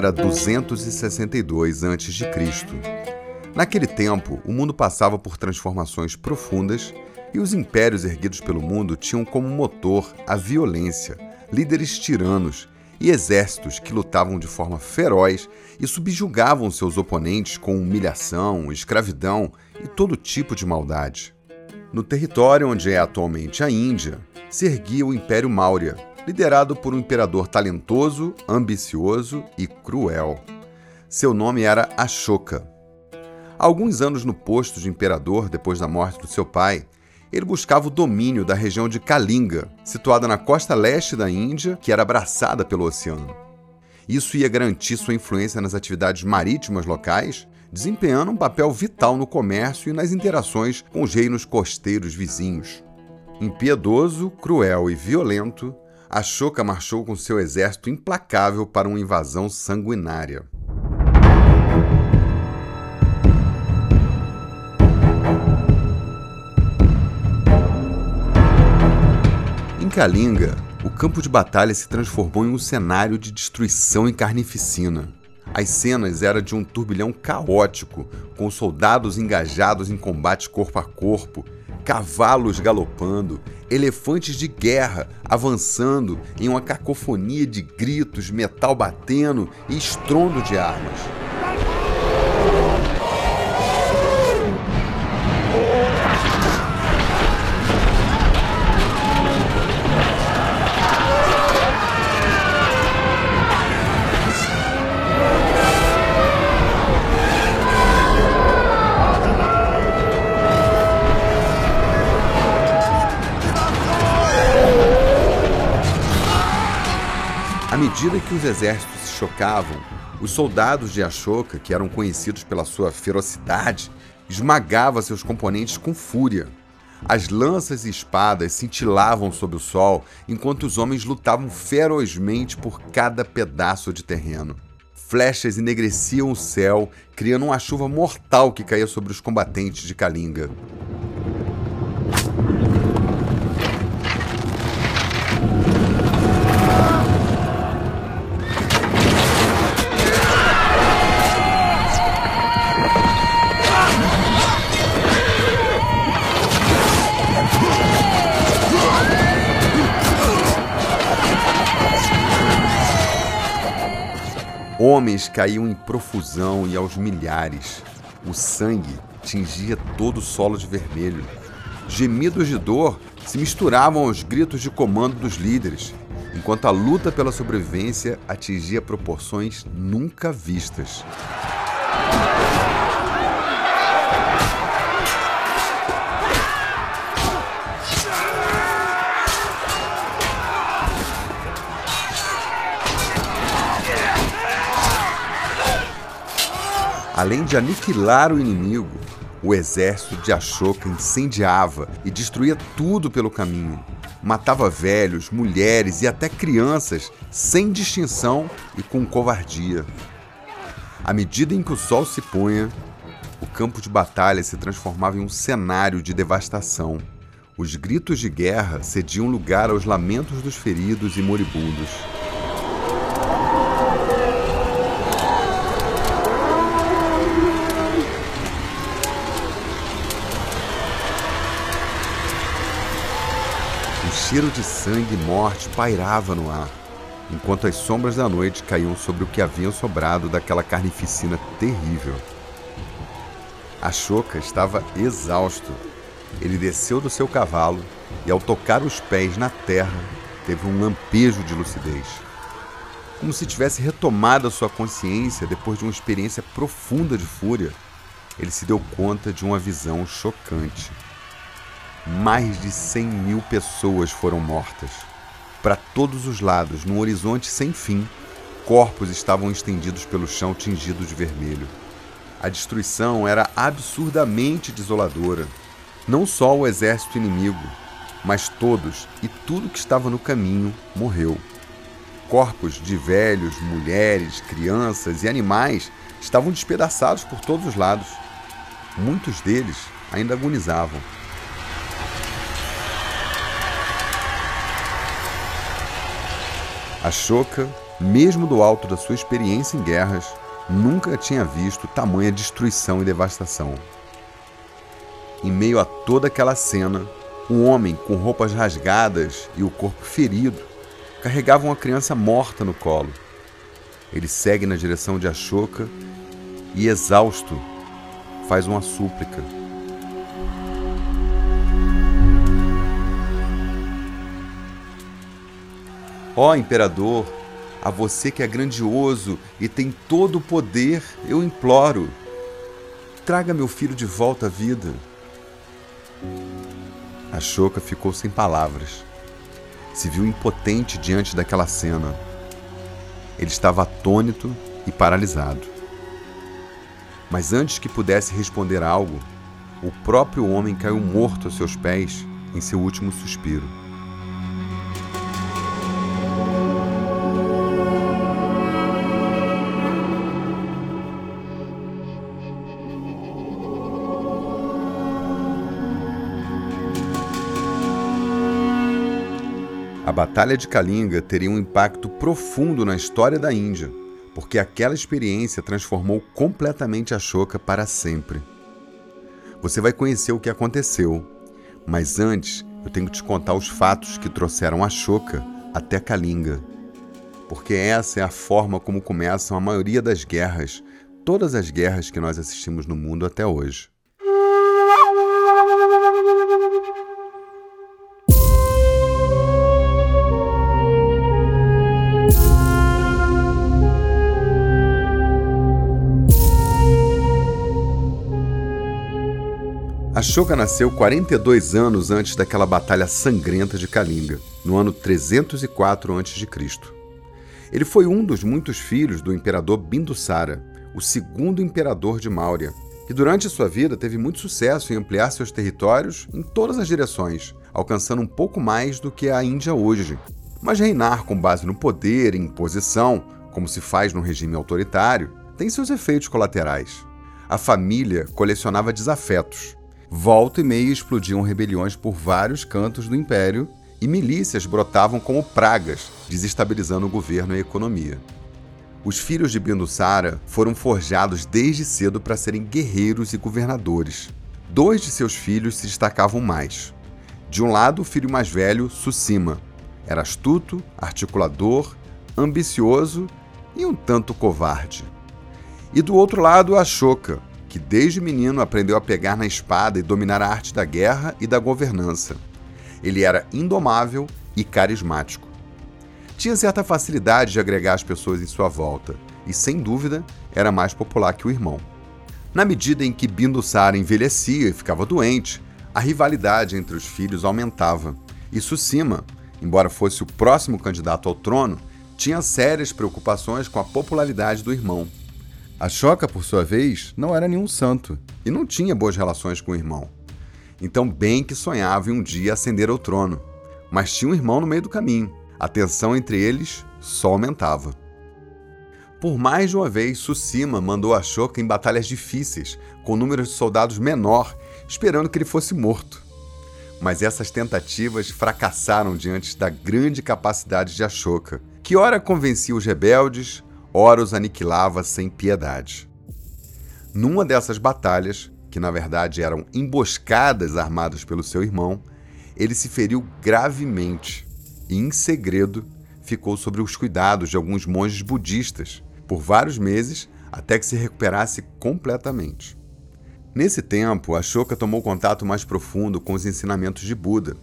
Era 262 a.C. Naquele tempo, o mundo passava por transformações profundas e os impérios erguidos pelo mundo tinham como motor a violência, líderes tiranos e exércitos que lutavam de forma feroz e subjugavam seus oponentes com humilhação, escravidão e todo tipo de maldade. No território onde é atualmente a Índia, se erguia o Império Maurya, liderado por um imperador talentoso, ambicioso e cruel. Seu nome era Ashoka. Alguns anos no posto de imperador, depois da morte do seu pai, ele buscava o domínio da região de Kalinga, situada na costa leste da Índia, que era abraçada pelo oceano. Isso ia garantir sua influência nas atividades marítimas locais, desempenhando um papel vital no comércio e nas interações com os reinos costeiros vizinhos. Impiedoso, cruel e violento, Ashoka marchou com seu exército implacável para uma invasão sanguinária. Em Kalinga, o campo de batalha se transformou em um cenário de destruição e carnificina. As cenas eram de um turbilhão caótico, com soldados engajados em combate corpo a corpo, cavalos galopando, elefantes de guerra avançando em uma cacofonia de gritos, metal batendo e estrondo de armas. Medida que os exércitos se chocavam, os soldados de Ashoka, que eram conhecidos pela sua ferocidade, esmagavam seus componentes com fúria. As lanças e espadas cintilavam sob o sol, enquanto os homens lutavam ferozmente por cada pedaço de terreno. Flechas enegreciam o céu, criando uma chuva mortal que caía sobre os combatentes de Kalinga. Homens caíam em profusão e aos milhares. O sangue tingia todo o solo de vermelho. Gemidos de dor se misturavam aos gritos de comando dos líderes, enquanto a luta pela sobrevivência atingia proporções nunca vistas. Além de aniquilar o inimigo, o exército de Ashoka incendiava e destruía tudo pelo caminho. Matava velhos, mulheres e até crianças, sem distinção e com covardia. À medida em que o sol se punha, o campo de batalha se transformava em um cenário de devastação. Os gritos de guerra cediam lugar aos lamentos dos feridos e moribundos. Cheiro de sangue e morte pairava no ar, enquanto as sombras da noite caíam sobre o que havia sobrado daquela carnificina terrível. Ashoka estava exausto. Ele desceu do seu cavalo e, ao tocar os pés na terra, teve um lampejo de lucidez. Como se tivesse retomado a sua consciência depois de uma experiência profunda de fúria, ele se deu conta de uma visão chocante mais de 100 mil pessoas foram mortas. Para todos os lados, num horizonte sem fim, corpos estavam estendidos pelo chão tingidos de vermelho. A destruição era absurdamente desoladora. Não só o exército inimigo, mas todos e tudo que estava no caminho morreu. Corpos de velhos, mulheres, crianças e animais estavam despedaçados por todos os lados. Muitos deles ainda agonizavam. Ashoka mesmo do alto da sua experiência em guerras, nunca tinha visto tamanha destruição e devastação. Em meio a toda aquela cena, um homem com roupas rasgadas e o corpo ferido carregava uma criança morta no colo. Ele segue na direção de Ashoka e, exausto, faz uma súplica. Ó imperador, a você que é grandioso e tem todo o poder, eu imploro, traga meu filho de volta à vida. Ashoka ficou sem palavras. Se viu impotente diante daquela cena. Ele estava atônito e paralisado. Mas antes que pudesse responder algo, o próprio homem caiu morto aos seus pés em seu último suspiro. A Batalha de Kalinga teria um impacto profundo na história da Índia, porque aquela experiência transformou completamente Ashoka para sempre. Você vai conhecer o que aconteceu, mas antes eu tenho que te contar os fatos que trouxeram Ashoka até Kalinga. Porque essa é a forma como começam a maioria das guerras, todas as guerras que nós assistimos no mundo até hoje. Ashoka nasceu 42 anos antes daquela batalha sangrenta de Kalinga, no ano 304 a.C. Ele foi um dos muitos filhos do imperador Bindusara, o segundo imperador de Maurya, que durante sua vida teve muito sucesso em ampliar seus territórios em todas as direções, alcançando um pouco mais do que a Índia hoje. Mas reinar com base no poder e imposição, como se faz num regime autoritário, tem seus efeitos colaterais. A família colecionava desafetos, Volta e meia explodiam rebeliões por vários cantos do império e milícias brotavam como pragas, desestabilizando o governo e a economia. Os filhos de Bindusara foram forjados desde cedo para serem guerreiros e governadores. Dois de seus filhos se destacavam mais. De um lado, o filho mais velho, Susima. Era astuto, articulador, ambicioso e um tanto covarde. E do outro lado, Ashoka, que desde menino aprendeu a pegar na espada e dominar a arte da guerra e da governança. Ele era indomável e carismático. Tinha certa facilidade de agregar as pessoas em sua volta e, sem dúvida, era mais popular que o irmão. Na medida em que Bindusara envelhecia e ficava doente, a rivalidade entre os filhos aumentava. E Susima, embora fosse o próximo candidato ao trono, tinha sérias preocupações com a popularidade do irmão. A Choca, por sua vez, não era nenhum santo e não tinha boas relações com o irmão. Então, bem que sonhava em um dia ascender ao trono, mas tinha um irmão no meio do caminho. A tensão entre eles só aumentava. Por mais de uma vez, Susima mandou a Ashoka em batalhas difíceis, com números de soldados menor, esperando que ele fosse morto. Mas essas tentativas fracassaram diante da grande capacidade de Ashoka, que ora convencia os rebeldes, ora os aniquilava sem piedade. Numa dessas batalhas, que na verdade eram emboscadas armadas pelo seu irmão, ele se feriu gravemente e, em segredo, ficou sob os cuidados de alguns monges budistas por vários meses até que se recuperasse completamente. Nesse tempo, Ashoka tomou contato mais profundo com os ensinamentos de Buda.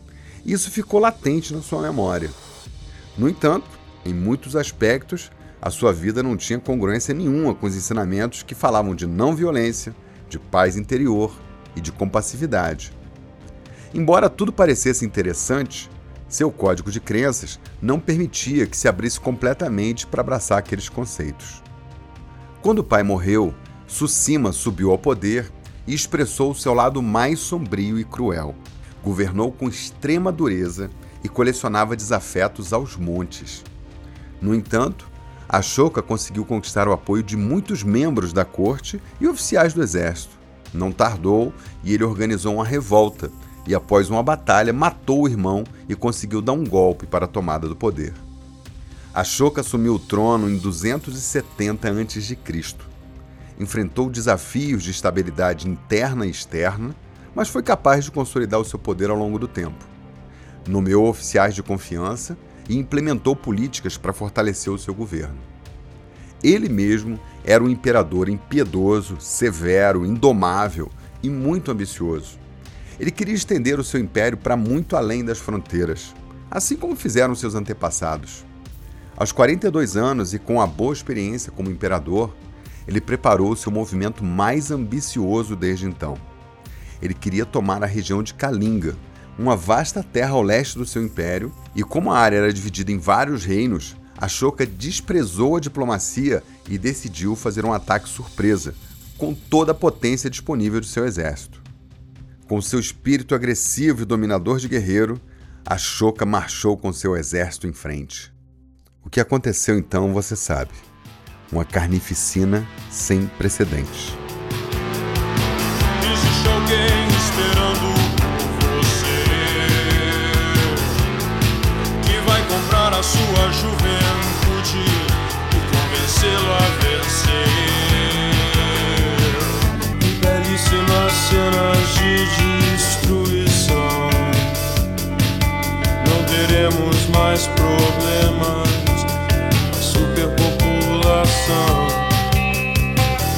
E isso ficou latente na sua memória. No entanto, em muitos aspectos, a sua vida não tinha congruência nenhuma com os ensinamentos que falavam de não violência, de paz interior e de compassividade. Embora tudo parecesse interessante, seu código de crenças não permitia que se abrisse completamente para abraçar aqueles conceitos. Quando o pai morreu, Susima subiu ao poder e expressou o seu lado mais sombrio e cruel. Governou com extrema dureza e colecionava desafetos aos montes. No entanto, Ashoka conseguiu conquistar o apoio de muitos membros da corte e oficiais do exército. Não tardou e ele organizou uma revolta e, após uma batalha, matou o irmão e conseguiu dar um golpe para a tomada do poder. Ashoka assumiu o trono em 270 a.C. Enfrentou desafios de estabilidade interna e externa, mas foi capaz de consolidar o seu poder ao longo do tempo. Nomeou oficiais de confiança e implementou políticas para fortalecer o seu governo. Ele mesmo era um imperador impiedoso, severo, indomável e muito ambicioso. Ele queria estender o seu império para muito além das fronteiras, assim como fizeram seus antepassados. Aos 42 anos e com a boa experiência como imperador, ele preparou seu movimento mais ambicioso desde então. Ele queria tomar a região de Kalinga, uma vasta terra ao leste do seu império, e como a área era dividida em vários reinos, Ashoka desprezou a diplomacia e decidiu fazer um ataque surpresa, com toda a potência disponível de seu exército. Com seu espírito agressivo e dominador de guerreiro, Ashoka marchou com seu exército em frente. O que aconteceu então você sabe. Uma carnificina sem precedentes. A sua juventude e convencê-lo a vencer. Belíssimas cenas de destruição. Não teremos mais problemas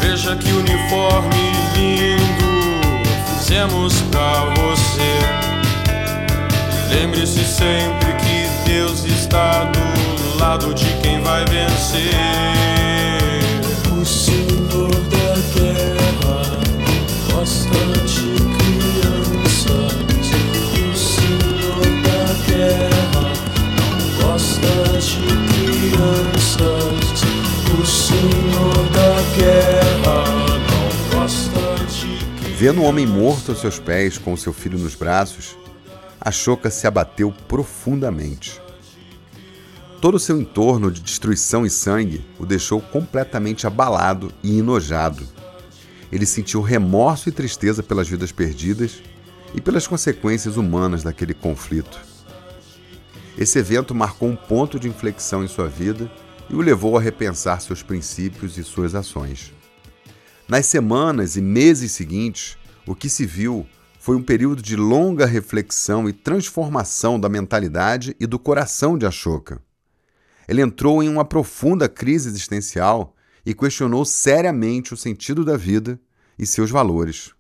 Veja que uniforme lindo fizemos pra você. Lembre-se sempre está do lado de quem vai vencer. O Senhor da guerra gosta de crianças. O Senhor da guerra não gosta de crianças. O Senhor da guerra não gosta de. Vendo o homem morto aos seus pés, com seu filho nos braços, Ashoka se abateu profundamente. Todo o seu entorno de destruição e sangue o deixou completamente abalado e enojado. Ele sentiu remorso e tristeza pelas vidas perdidas e pelas consequências humanas daquele conflito. Esse evento marcou um ponto de inflexão em sua vida e o levou a repensar seus princípios e suas ações. Nas semanas e meses seguintes, o que se viu foi um período de longa reflexão e transformação da mentalidade e do coração de Ashoka. Ele entrou em uma profunda crise existencial e questionou seriamente o sentido da vida e seus valores.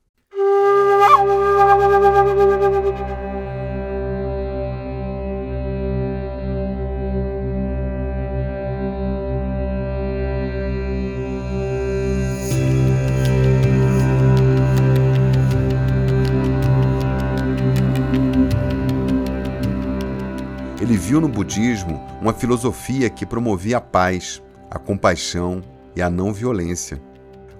Viu no budismo uma filosofia que promovia a paz, a compaixão e a não violência.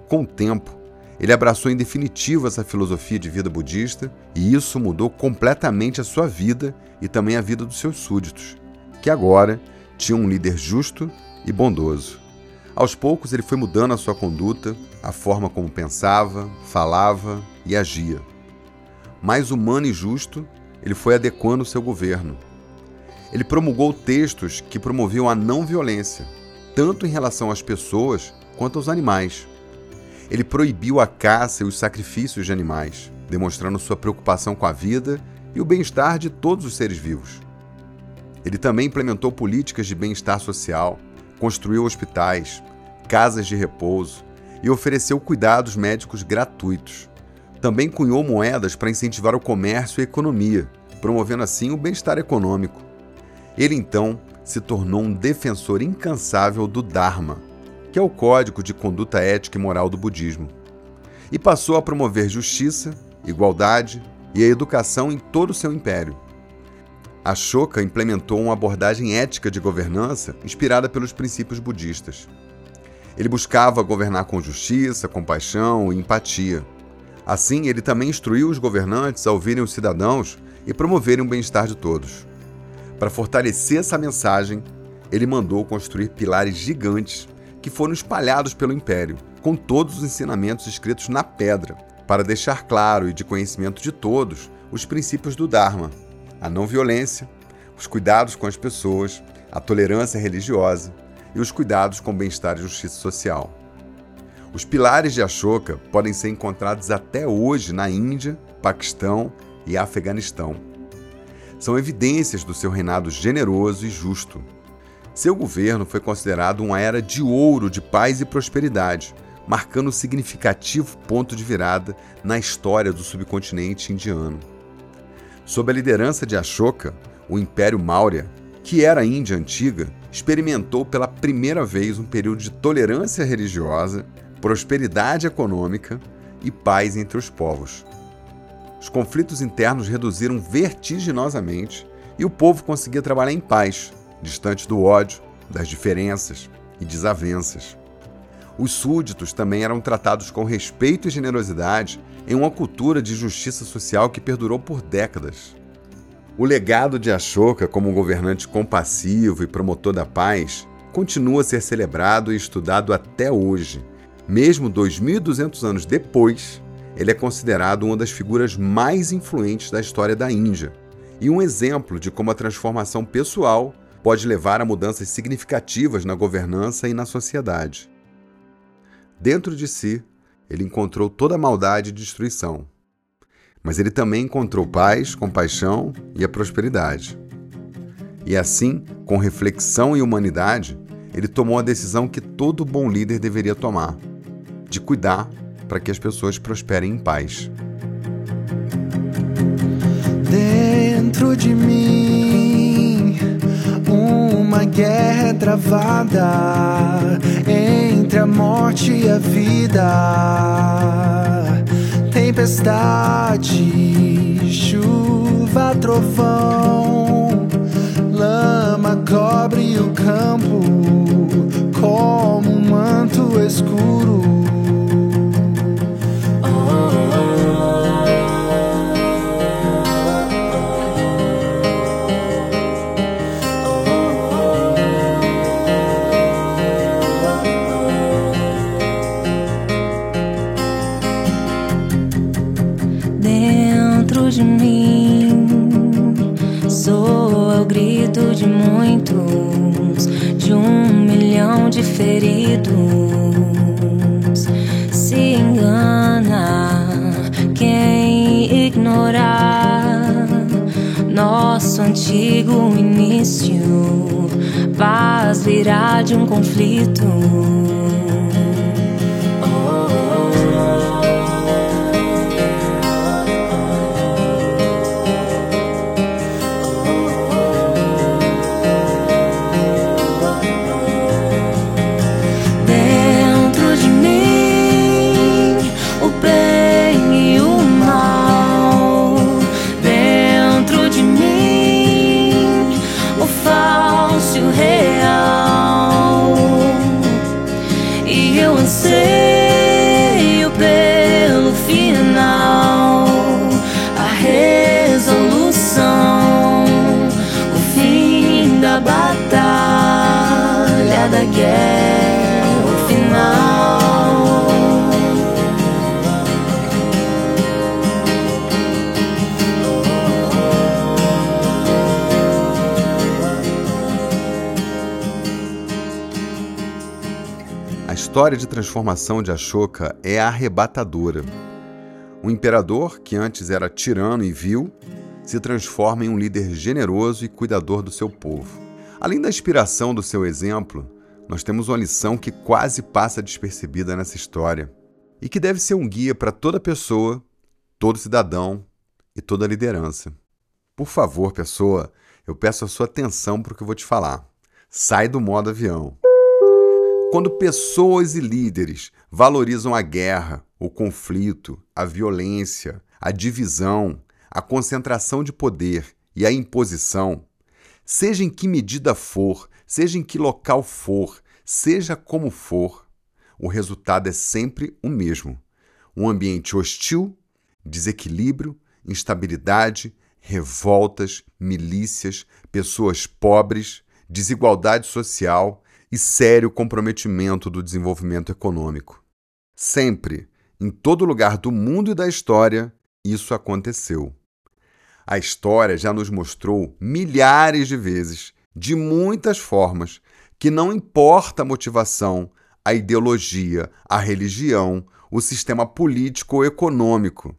Com o tempo, ele abraçou em definitivo essa filosofia de vida budista e isso mudou completamente a sua vida e também a vida dos seus súditos, que agora tinham um líder justo e bondoso. Aos poucos, ele foi mudando a sua conduta, a forma como pensava, falava e agia. Mais humano e justo, ele foi adequando o seu governo, ele promulgou textos que promoviam a não violência, tanto em relação às pessoas quanto aos animais. Ele proibiu a caça e os sacrifícios de animais, demonstrando sua preocupação com a vida e o bem-estar de todos os seres vivos. Ele também implementou políticas de bem-estar social, construiu hospitais, casas de repouso e ofereceu cuidados médicos gratuitos. Também cunhou moedas para incentivar o comércio e a economia, promovendo assim o bem-estar econômico. Ele então se tornou um defensor incansável do Dharma, que é o código de conduta ética e moral do budismo, e passou a promover justiça, igualdade e a educação em todo o seu império. Ashoka implementou uma abordagem ética de governança inspirada pelos princípios budistas. Ele buscava governar com justiça, compaixão e empatia. Assim, ele também instruiu os governantes a ouvirem os cidadãos e promoverem o bem-estar de todos. Para fortalecer essa mensagem, ele mandou construir pilares gigantes que foram espalhados pelo império, com todos os ensinamentos escritos na pedra, para deixar claro e de conhecimento de todos os princípios do Dharma: a não violência, os cuidados com as pessoas, a tolerância religiosa e os cuidados com bem-estar e justiça social. Os pilares de Ashoka podem ser encontrados até hoje na Índia, Paquistão e Afeganistão. São evidências do seu reinado generoso e justo. Seu governo foi considerado uma era de ouro de paz e prosperidade, marcando um significativo ponto de virada na história do subcontinente indiano. Sob a liderança de Ashoka, o Império Maurya, que era a Índia antiga, experimentou pela primeira vez um período de tolerância religiosa, prosperidade econômica e paz entre os povos. Os conflitos internos reduziram vertiginosamente e o povo conseguia trabalhar em paz, distante do ódio, das diferenças e desavenças. Os súditos também eram tratados com respeito e generosidade em uma cultura de justiça social que perdurou por décadas. O legado de Ashoka como um governante compassivo e promotor da paz continua a ser celebrado e estudado até hoje. Mesmo 2.200 anos depois, ele é considerado uma das figuras mais influentes da história da Índia e um exemplo de como a transformação pessoal pode levar a mudanças significativas na governança e na sociedade. Dentro de si, ele encontrou toda a maldade e destruição, mas ele também encontrou paz, compaixão e a prosperidade. E assim, com reflexão e humanidade, ele tomou a decisão que todo bom líder deveria tomar: de cuidar para que as pessoas prosperem em paz. Dentro de mim, uma guerra é travada entre a morte e a vida tempestade, chuva, trovão, lama cobre o campo como um manto escuro. Conflito. História de transformação de Ashoka é arrebatadora. Um imperador que antes era tirano e vil se transforma em um líder generoso e cuidador do seu povo. Além da inspiração do seu exemplo, nós temos uma lição que quase passa despercebida nessa história e que deve ser um guia para toda pessoa, todo cidadão e toda liderança. Por favor, pessoa, eu peço a sua atenção para o que eu vou te falar. Sai do modo avião. Quando pessoas e líderes valorizam a guerra, o conflito, a violência, a divisão, a concentração de poder e a imposição, seja em que medida for, seja em que local for, seja como for, o resultado é sempre o mesmo: um ambiente hostil, desequilíbrio, instabilidade, revoltas, milícias, pessoas pobres, desigualdade social e sério comprometimento do desenvolvimento econômico. Sempre, em todo lugar do mundo e da história, isso aconteceu. A história já nos mostrou milhares de vezes de muitas formas, que não importa a motivação, a ideologia, a religião, o sistema político ou econômico.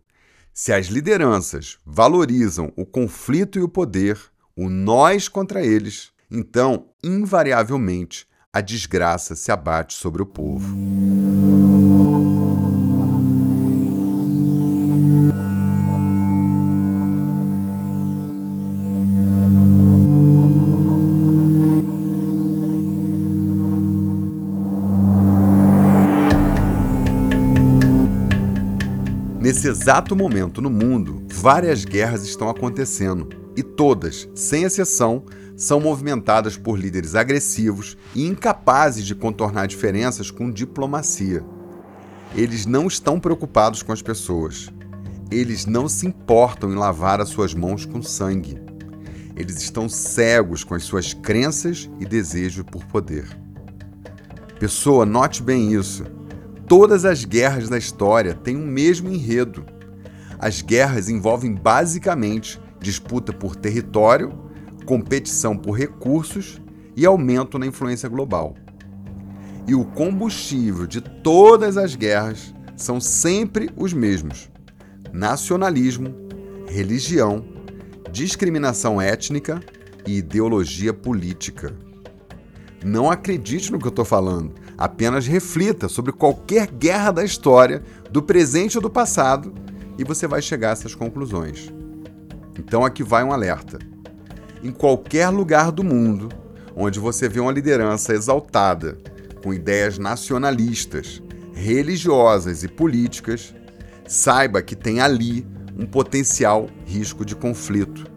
Se as lideranças valorizam o conflito e o poder, o nós contra eles, então, invariavelmente, a desgraça se abate sobre o povo. Nesse exato momento no mundo, várias guerras estão acontecendo e todas, sem exceção, são movimentadas por líderes agressivos e incapazes de contornar diferenças com diplomacia. Eles não estão preocupados com as pessoas. Eles não se importam em lavar as suas mãos com sangue. Eles estão cegos com as suas crenças e desejo por poder. Pessoa, note bem isso. Todas as guerras da história têm o um mesmo enredo. As guerras envolvem basicamente disputa por território, competição por recursos e aumento na influência global. E o combustível de todas as guerras são sempre os mesmos: nacionalismo, religião, discriminação étnica e ideologia política. Não acredite no que eu estou falando. Apenas reflita sobre qualquer guerra da história, do presente ou do passado, e você vai chegar a essas conclusões. Então aqui vai um alerta. Em qualquer lugar do mundo onde você vê uma liderança exaltada, com ideias nacionalistas, religiosas e políticas, saiba que tem ali um potencial risco de conflito.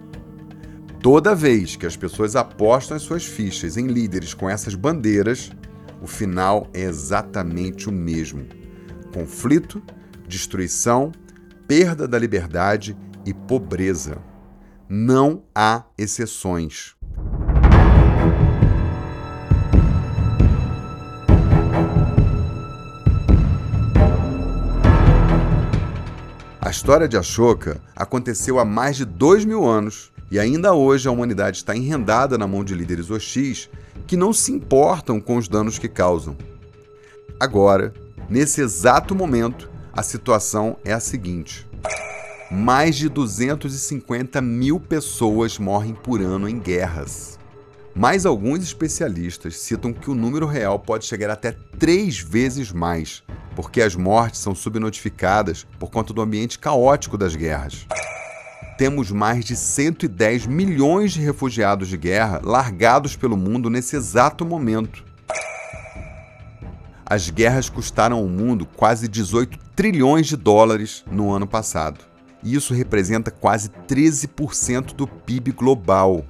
Toda vez que as pessoas apostam as suas fichas em líderes com essas bandeiras, o final é exatamente o mesmo: conflito, destruição, perda da liberdade e pobreza. Não há exceções. A história de Ashoka aconteceu há mais de dois mil anos e ainda hoje a humanidade está enrendada na mão de líderes hostis que não se importam com os danos que causam. Agora, nesse exato momento, a situação é a seguinte: mais de 250 mil pessoas morrem por ano em guerras. Mas alguns especialistas citam que o número real pode chegar até três vezes mais, porque as mortes são subnotificadas por conta do ambiente caótico das guerras temos mais de 110 milhões de refugiados de guerra largados pelo mundo nesse exato momento. As guerras custaram ao mundo quase 18 trilhões de dólares no ano passado. E isso representa quase 13% do PIB global.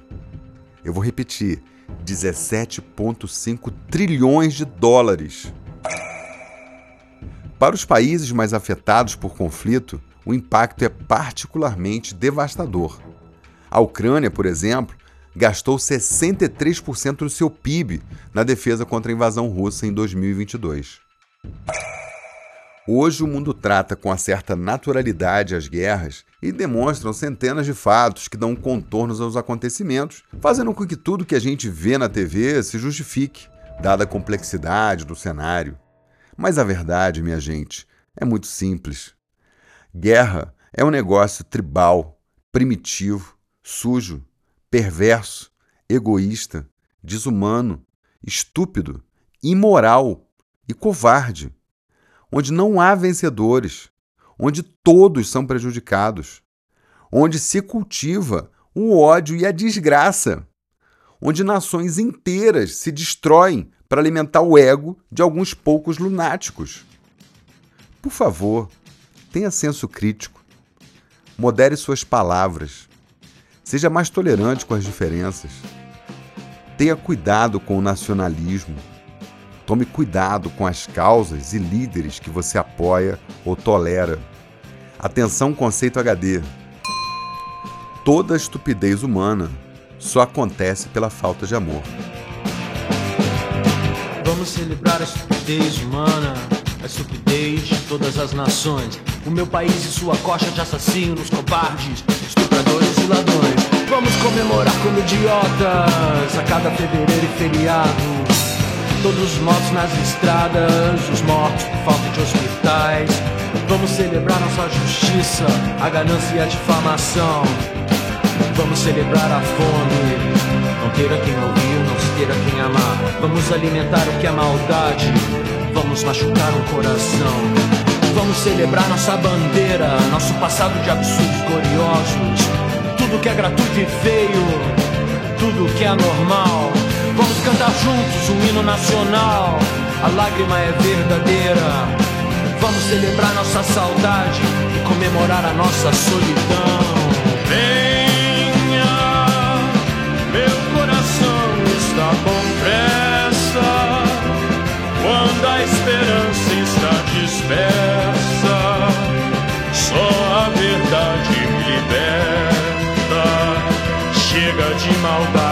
Eu vou repetir: 17,5 trilhões de dólares. Para os países mais afetados por conflito, o impacto é particularmente devastador. A Ucrânia, por exemplo, gastou 63% do seu PIB na defesa contra a invasão russa em 2022. Hoje o mundo trata com certa naturalidade as guerras e demonstram centenas de fatos que dão contornos aos acontecimentos, fazendo com que tudo que a gente vê na TV se justifique, dada a complexidade do cenário. Mas a verdade, minha gente, é muito simples. Guerra é um negócio tribal, primitivo, sujo, perverso, egoísta, desumano, estúpido, imoral e covarde, onde não há vencedores, onde todos são prejudicados, onde se cultiva o ódio e a desgraça, onde nações inteiras se destroem para alimentar o ego de alguns poucos lunáticos. Por favor, Tenha senso crítico. Modere suas palavras. Seja mais tolerante com as diferenças. Tenha cuidado com o nacionalismo. Tome cuidado com as causas e líderes que você apoia ou tolera. Atenção, conceito HD. Toda estupidez humana só acontece pela falta de amor. Vamos celebrar a estupidez humana, a estupidez de todas as nações o meu país e sua coxa de assassinos, covardes, estupradores e ladrões. Vamos comemorar como idiotas a cada fevereiro e feriado. Todos os mortos nas estradas, os mortos por falta de hospitais. Vamos celebrar nossa justiça, a ganância e a difamação. Vamos celebrar a fome, não ter a quem ouvir, não ter a quem amar. Vamos alimentar o que é maldade, vamos machucar um coração. Vamos celebrar nossa bandeira, nosso passado de absurdos gloriosos. Tudo que é gratuito e feio, tudo que é anormal. Vamos cantar juntos um hino nacional. A lágrima é verdadeira. Vamos celebrar nossa saudade e comemorar a nossa solidão. Venha, meu coração está com pressa. Quando a esperança está dispersa, só a verdade me liberta. Chega de maldade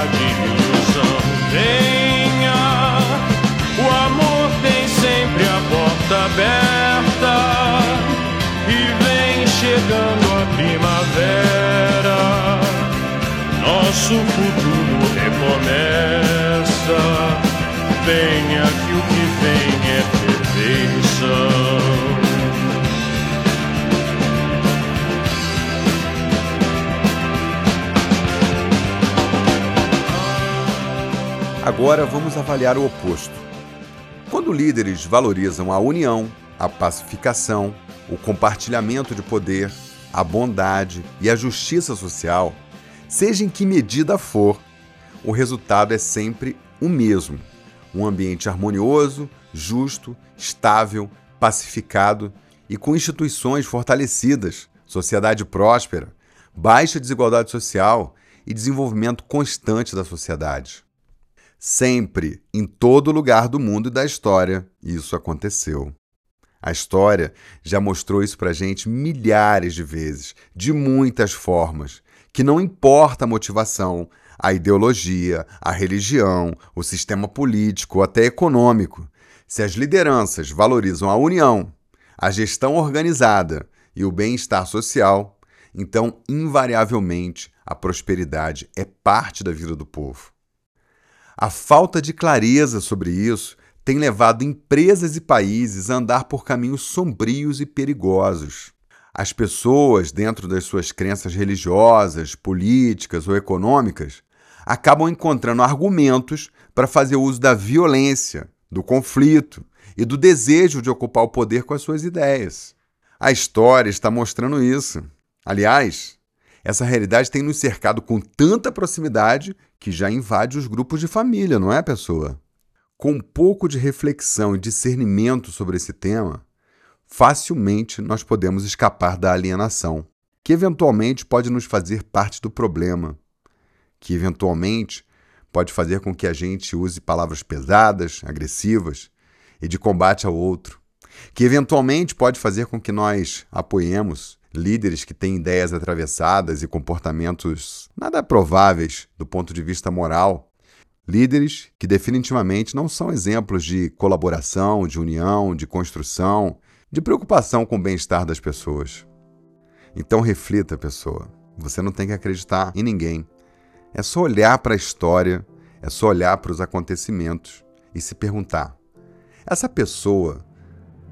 Nosso futuro recomeça. Venha que o que vem é perfeição. Agora vamos avaliar o oposto. Quando líderes valorizam a união, a pacificação, o compartilhamento de poder, a bondade e a justiça social, seja em que medida for, o resultado é sempre o mesmo: um ambiente harmonioso, justo, estável, pacificado e com instituições fortalecidas, sociedade próspera, baixa desigualdade social e desenvolvimento constante da sociedade. Sempre, em todo lugar do mundo e da história, isso aconteceu. A história já mostrou isso pra gente milhares de vezes, de muitas formas, que não importa a motivação, a ideologia, a religião, o sistema político ou até econômico, se as lideranças valorizam a união, a gestão organizada e o bem-estar social, então, invariavelmente, a prosperidade é parte da vida do povo. A falta de clareza sobre isso tem levado empresas e países a andar por caminhos sombrios e perigosos. As pessoas, dentro das suas crenças religiosas, políticas ou econômicas, acabam encontrando argumentos para fazer uso da violência, do conflito e do desejo de ocupar o poder com as suas ideias. A história está mostrando isso. Aliás, essa realidade tem nos cercado com tanta proximidade que já invade os grupos de família, não é, pessoa? Com um pouco de reflexão e discernimento sobre esse tema, facilmente nós podemos escapar da alienação, que eventualmente pode nos fazer parte do problema, que eventualmente pode fazer com que a gente use palavras pesadas, agressivas e de combate ao outro, que eventualmente pode fazer com que nós apoiemos líderes que têm ideias atravessadas e comportamentos nada prováveis do ponto de vista moral. Líderes que definitivamente não são exemplos de colaboração, de união, de construção, de preocupação com o bem-estar das pessoas. Então reflita, pessoa. Você não tem que acreditar em ninguém. É só olhar para a história, é só olhar para os acontecimentos e se perguntar: essa pessoa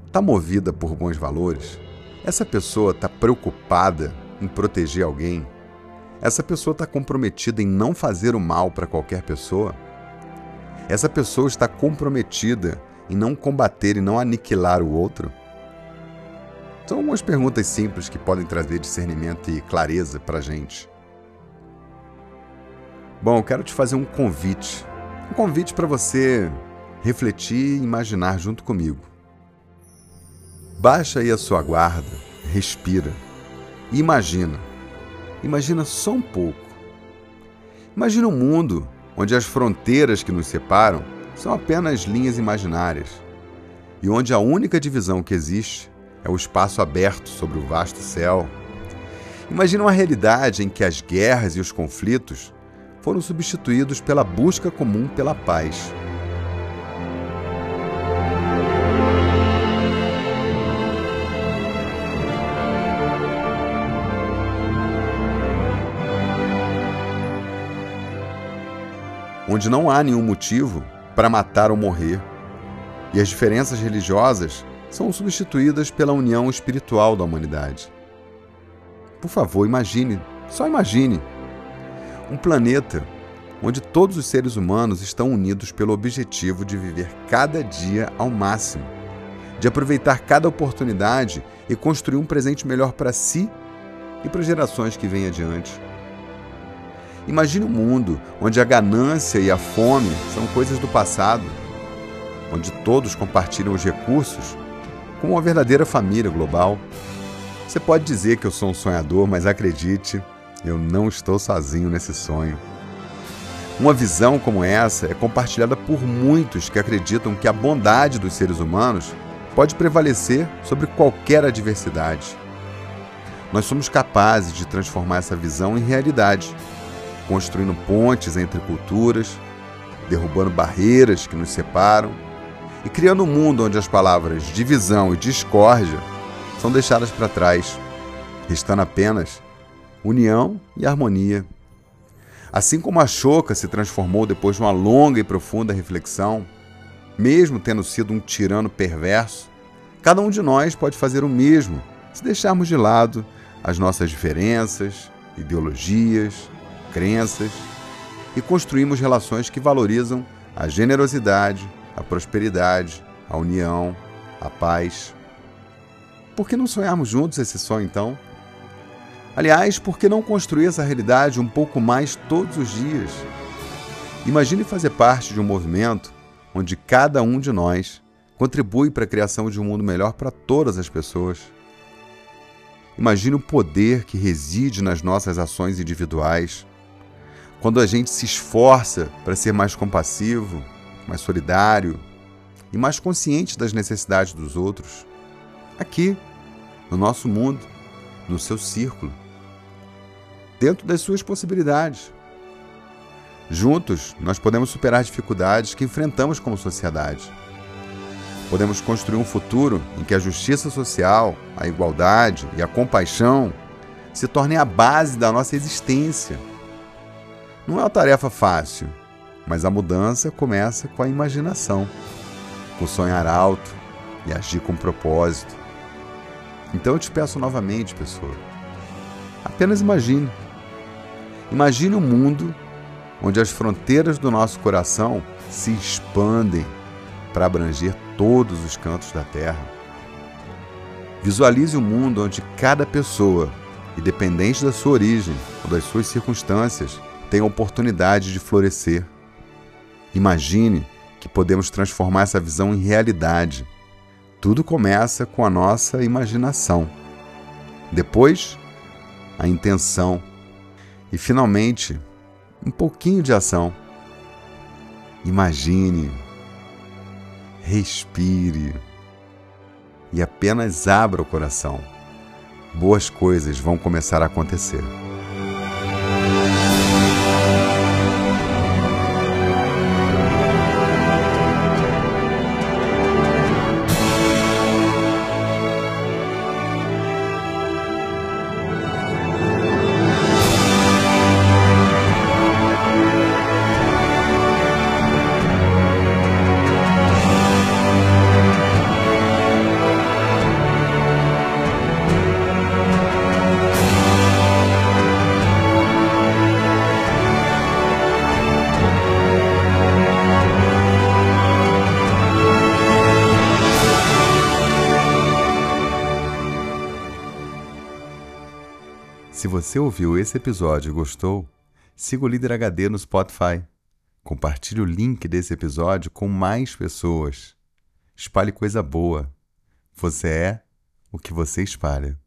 está movida por bons valores? Essa pessoa está preocupada em proteger alguém? Essa pessoa está comprometida em não fazer o mal para qualquer pessoa? Essa pessoa está comprometida em não combater e não aniquilar o outro? São algumas perguntas simples que podem trazer discernimento e clareza para a gente. Bom, eu quero te fazer um convite. Um convite para você refletir e imaginar junto comigo. Baixa aí a sua guarda, respira e imagina. Imagina só um pouco. Imagina um mundo onde as fronteiras que nos separam são apenas linhas imaginárias e onde a única divisão que existe é o espaço aberto sobre o vasto céu. Imagina uma realidade em que as guerras e os conflitos foram substituídos pela busca comum pela paz. onde não há nenhum motivo para matar ou morrer, e as diferenças religiosas são substituídas pela união espiritual da humanidade. Por favor, imagine, só imagine, um planeta onde todos os seres humanos estão unidos pelo objetivo de viver cada dia ao máximo, de aproveitar cada oportunidade e construir um presente melhor para si e para gerações que vêm adiante. Imagine um mundo onde a ganância e a fome são coisas do passado, onde todos compartilham os recursos como uma verdadeira família global. Você pode dizer que eu sou um sonhador, mas acredite, eu não estou sozinho nesse sonho. Uma visão como essa é compartilhada por muitos que acreditam que a bondade dos seres humanos pode prevalecer sobre qualquer adversidade. Nós somos capazes de transformar essa visão em realidade, construindo pontes entre culturas, derrubando barreiras que nos separam e criando um mundo onde as palavras divisão e discórdia são deixadas para trás, restando apenas união e harmonia. Assim como a Choca se transformou depois de uma longa e profunda reflexão, mesmo tendo sido um tirano perverso, cada um de nós pode fazer o mesmo se deixarmos de lado as nossas diferenças, ideologias, crenças e construirmos relações que valorizam a generosidade, a prosperidade, a união, a paz. Por que não sonharmos juntos esse sonho então? Aliás, por que não construir essa realidade um pouco mais todos os dias? Imagine fazer parte de um movimento onde cada um de nós contribui para a criação de um mundo melhor para todas as pessoas. Imagine o poder que reside nas nossas ações individuais. Quando a gente se esforça para ser mais compassivo, mais solidário e mais consciente das necessidades dos outros. Aqui, no nosso mundo, no seu círculo dentro das suas possibilidades. Juntos, nós podemos superar dificuldades que enfrentamos como sociedade. Podemos construir um futuro em que a justiça social, a igualdade e a compaixão se tornem a base da nossa existência. Não é uma tarefa fácil, mas a mudança começa com a imaginação, com sonhar alto e agir com propósito. Então eu te peço novamente, pessoa, apenas imagine Imagine um mundo onde as fronteiras do nosso coração se expandem para abranger todos os cantos da Terra. Visualize um mundo onde cada pessoa, independente da sua origem ou das suas circunstâncias, tem a oportunidade de florescer. Imagine que podemos transformar essa visão em realidade. Tudo começa com a nossa imaginação. Depois, a intenção e finalmente, um pouquinho de ação. Imagine, respire e apenas abra o coração. Boas coisas vão começar a acontecer. Você ouviu esse episódio e gostou, siga o Líder HD no Spotify. Compartilhe o link desse episódio com mais pessoas. Espalhe coisa boa. Você é o que você espalha.